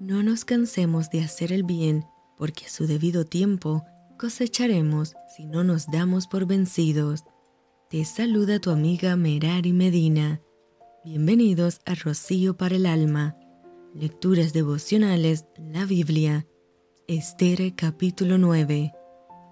No nos cansemos de hacer el bien, porque a su debido tiempo cosecharemos si no nos damos por vencidos. Te saluda tu amiga Merari Medina. Bienvenidos a Rocío para el Alma. Lecturas devocionales, la Biblia. Esther capítulo 9.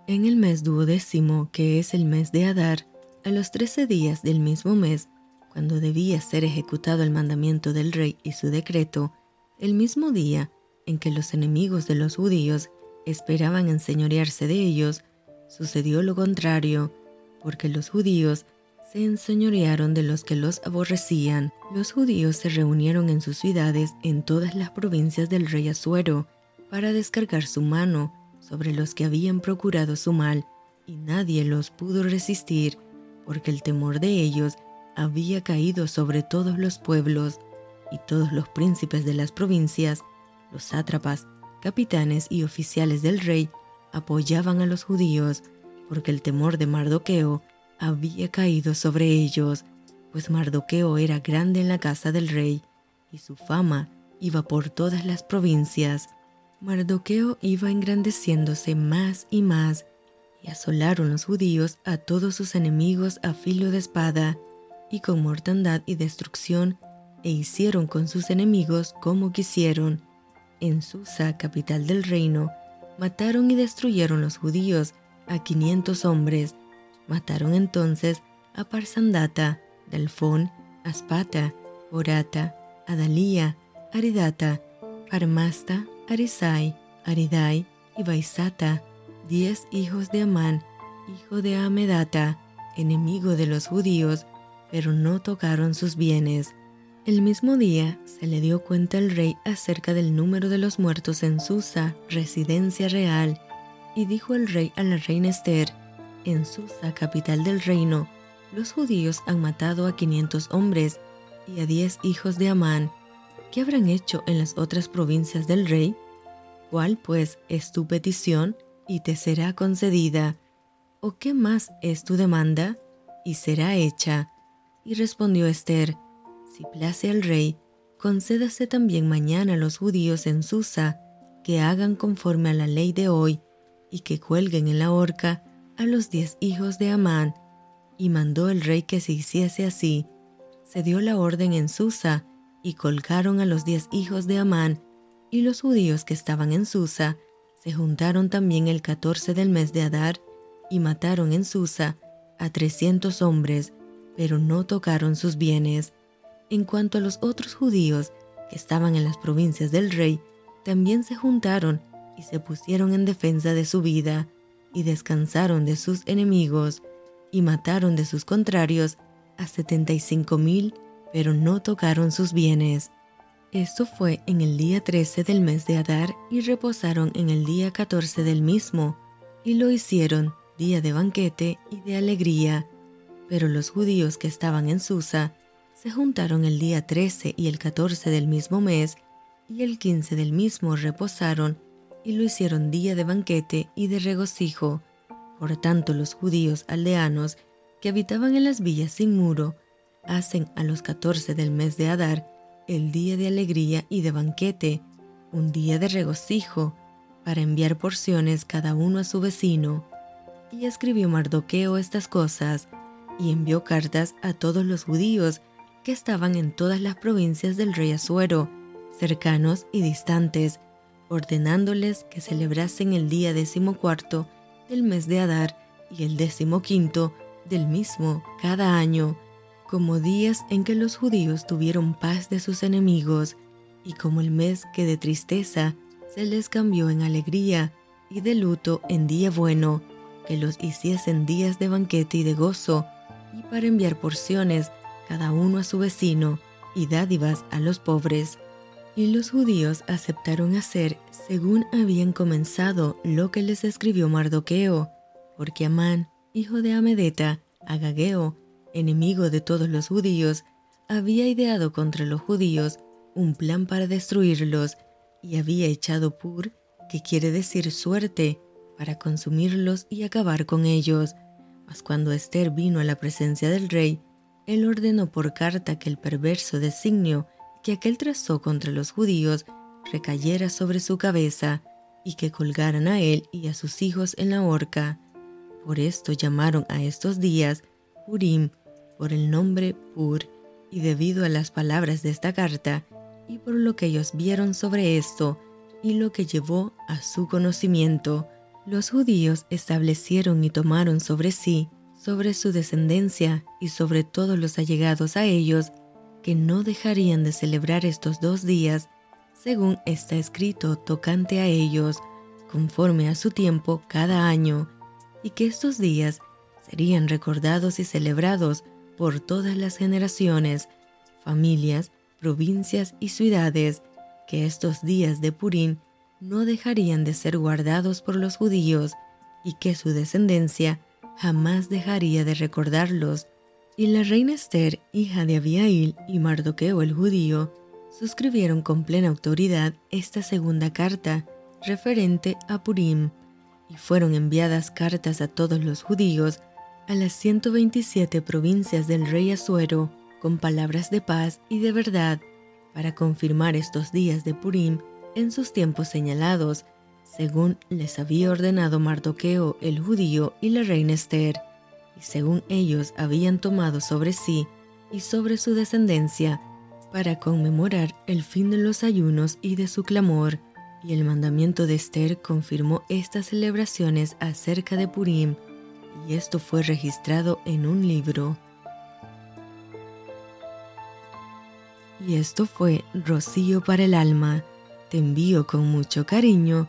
En el mes duodécimo, que es el mes de Adar, a los trece días del mismo mes, cuando debía ser ejecutado el mandamiento del rey y su decreto, el mismo día en que los enemigos de los judíos esperaban enseñorearse de ellos, sucedió lo contrario, porque los judíos se enseñorearon de los que los aborrecían. Los judíos se reunieron en sus ciudades en todas las provincias del rey Asuero para descargar su mano sobre los que habían procurado su mal, y nadie los pudo resistir, porque el temor de ellos había caído sobre todos los pueblos, y todos los príncipes de las provincias, los sátrapas, capitanes y oficiales del rey apoyaban a los judíos, porque el temor de Mardoqueo había caído sobre ellos, pues Mardoqueo era grande en la casa del rey, y su fama iba por todas las provincias. Mardoqueo iba engrandeciéndose más y más, y asolaron los judíos a todos sus enemigos a filo de espada, y con mortandad y destrucción, e hicieron con sus enemigos como quisieron. En Susa, capital del reino, mataron y destruyeron los judíos a quinientos hombres. Mataron entonces a Parsandata, Dalfón, Aspata, Orata, Adalía, Aridata, Armasta, Arisai, Aridai y Baisata, diez hijos de Amán, hijo de Amedata, enemigo de los judíos, pero no tocaron sus bienes. El mismo día se le dio cuenta al rey acerca del número de los muertos en Susa, residencia real, y dijo el rey a la reina Esther, en Susa, capital del reino, los judíos han matado a quinientos hombres y a diez hijos de Amán. ¿Qué habrán hecho en las otras provincias del rey? ¿Cuál pues es tu petición y te será concedida? ¿O qué más es tu demanda y será hecha? Y respondió Esther, si place al rey, concédase también mañana a los judíos en Susa que hagan conforme a la ley de hoy y que cuelguen en la horca a los diez hijos de Amán. Y mandó el rey que se hiciese así. Se dio la orden en Susa y colgaron a los diez hijos de Amán, y los judíos que estaban en Susa se juntaron también el catorce del mes de Adar y mataron en Susa a trescientos hombres pero no tocaron sus bienes. En cuanto a los otros judíos que estaban en las provincias del rey, también se juntaron y se pusieron en defensa de su vida, y descansaron de sus enemigos, y mataron de sus contrarios a setenta y cinco mil, pero no tocaron sus bienes. Esto fue en el día 13 del mes de Adar y reposaron en el día 14 del mismo, y lo hicieron día de banquete y de alegría, pero los judíos que estaban en Susa se juntaron el día 13 y el 14 del mismo mes, y el 15 del mismo reposaron, y lo hicieron día de banquete y de regocijo. Por tanto, los judíos aldeanos que habitaban en las villas sin muro, hacen a los 14 del mes de Adar el día de alegría y de banquete, un día de regocijo, para enviar porciones cada uno a su vecino. Y escribió Mardoqueo estas cosas, y envió cartas a todos los judíos que estaban en todas las provincias del rey Asuero, cercanos y distantes, ordenándoles que celebrasen el día decimocuarto del mes de Adar y el decimoquinto del mismo cada año, como días en que los judíos tuvieron paz de sus enemigos, y como el mes que de tristeza se les cambió en alegría y de luto en día bueno, que los hiciesen días de banquete y de gozo, y para enviar porciones cada uno a su vecino y dádivas a los pobres. Y los judíos aceptaron hacer según habían comenzado lo que les escribió Mardoqueo, porque Amán, hijo de Amedeta, Agageo, enemigo de todos los judíos, había ideado contra los judíos un plan para destruirlos y había echado pur, que quiere decir suerte, para consumirlos y acabar con ellos. Mas cuando Esther vino a la presencia del rey, él ordenó por carta que el perverso designio que aquel trazó contra los judíos recayera sobre su cabeza y que colgaran a él y a sus hijos en la horca. Por esto llamaron a estos días Purim por el nombre Pur, y debido a las palabras de esta carta, y por lo que ellos vieron sobre esto, y lo que llevó a su conocimiento, los judíos establecieron y tomaron sobre sí, sobre su descendencia y sobre todos los allegados a ellos, que no dejarían de celebrar estos dos días, según está escrito tocante a ellos, conforme a su tiempo cada año, y que estos días serían recordados y celebrados por todas las generaciones, familias, provincias y ciudades, que estos días de Purim no dejarían de ser guardados por los judíos y que su descendencia jamás dejaría de recordarlos. Y la reina Esther, hija de Abiail y Mardoqueo el judío, suscribieron con plena autoridad esta segunda carta referente a Purim, y fueron enviadas cartas a todos los judíos a las 127 provincias del rey Asuero con palabras de paz y de verdad para confirmar estos días de Purim en sus tiempos señalados, según les había ordenado Mardoqueo el judío y la reina Esther, y según ellos habían tomado sobre sí y sobre su descendencia, para conmemorar el fin de los ayunos y de su clamor, y el mandamiento de Esther confirmó estas celebraciones acerca de Purim, y esto fue registrado en un libro. Y esto fue Rocío para el alma. Te envío con mucho cariño,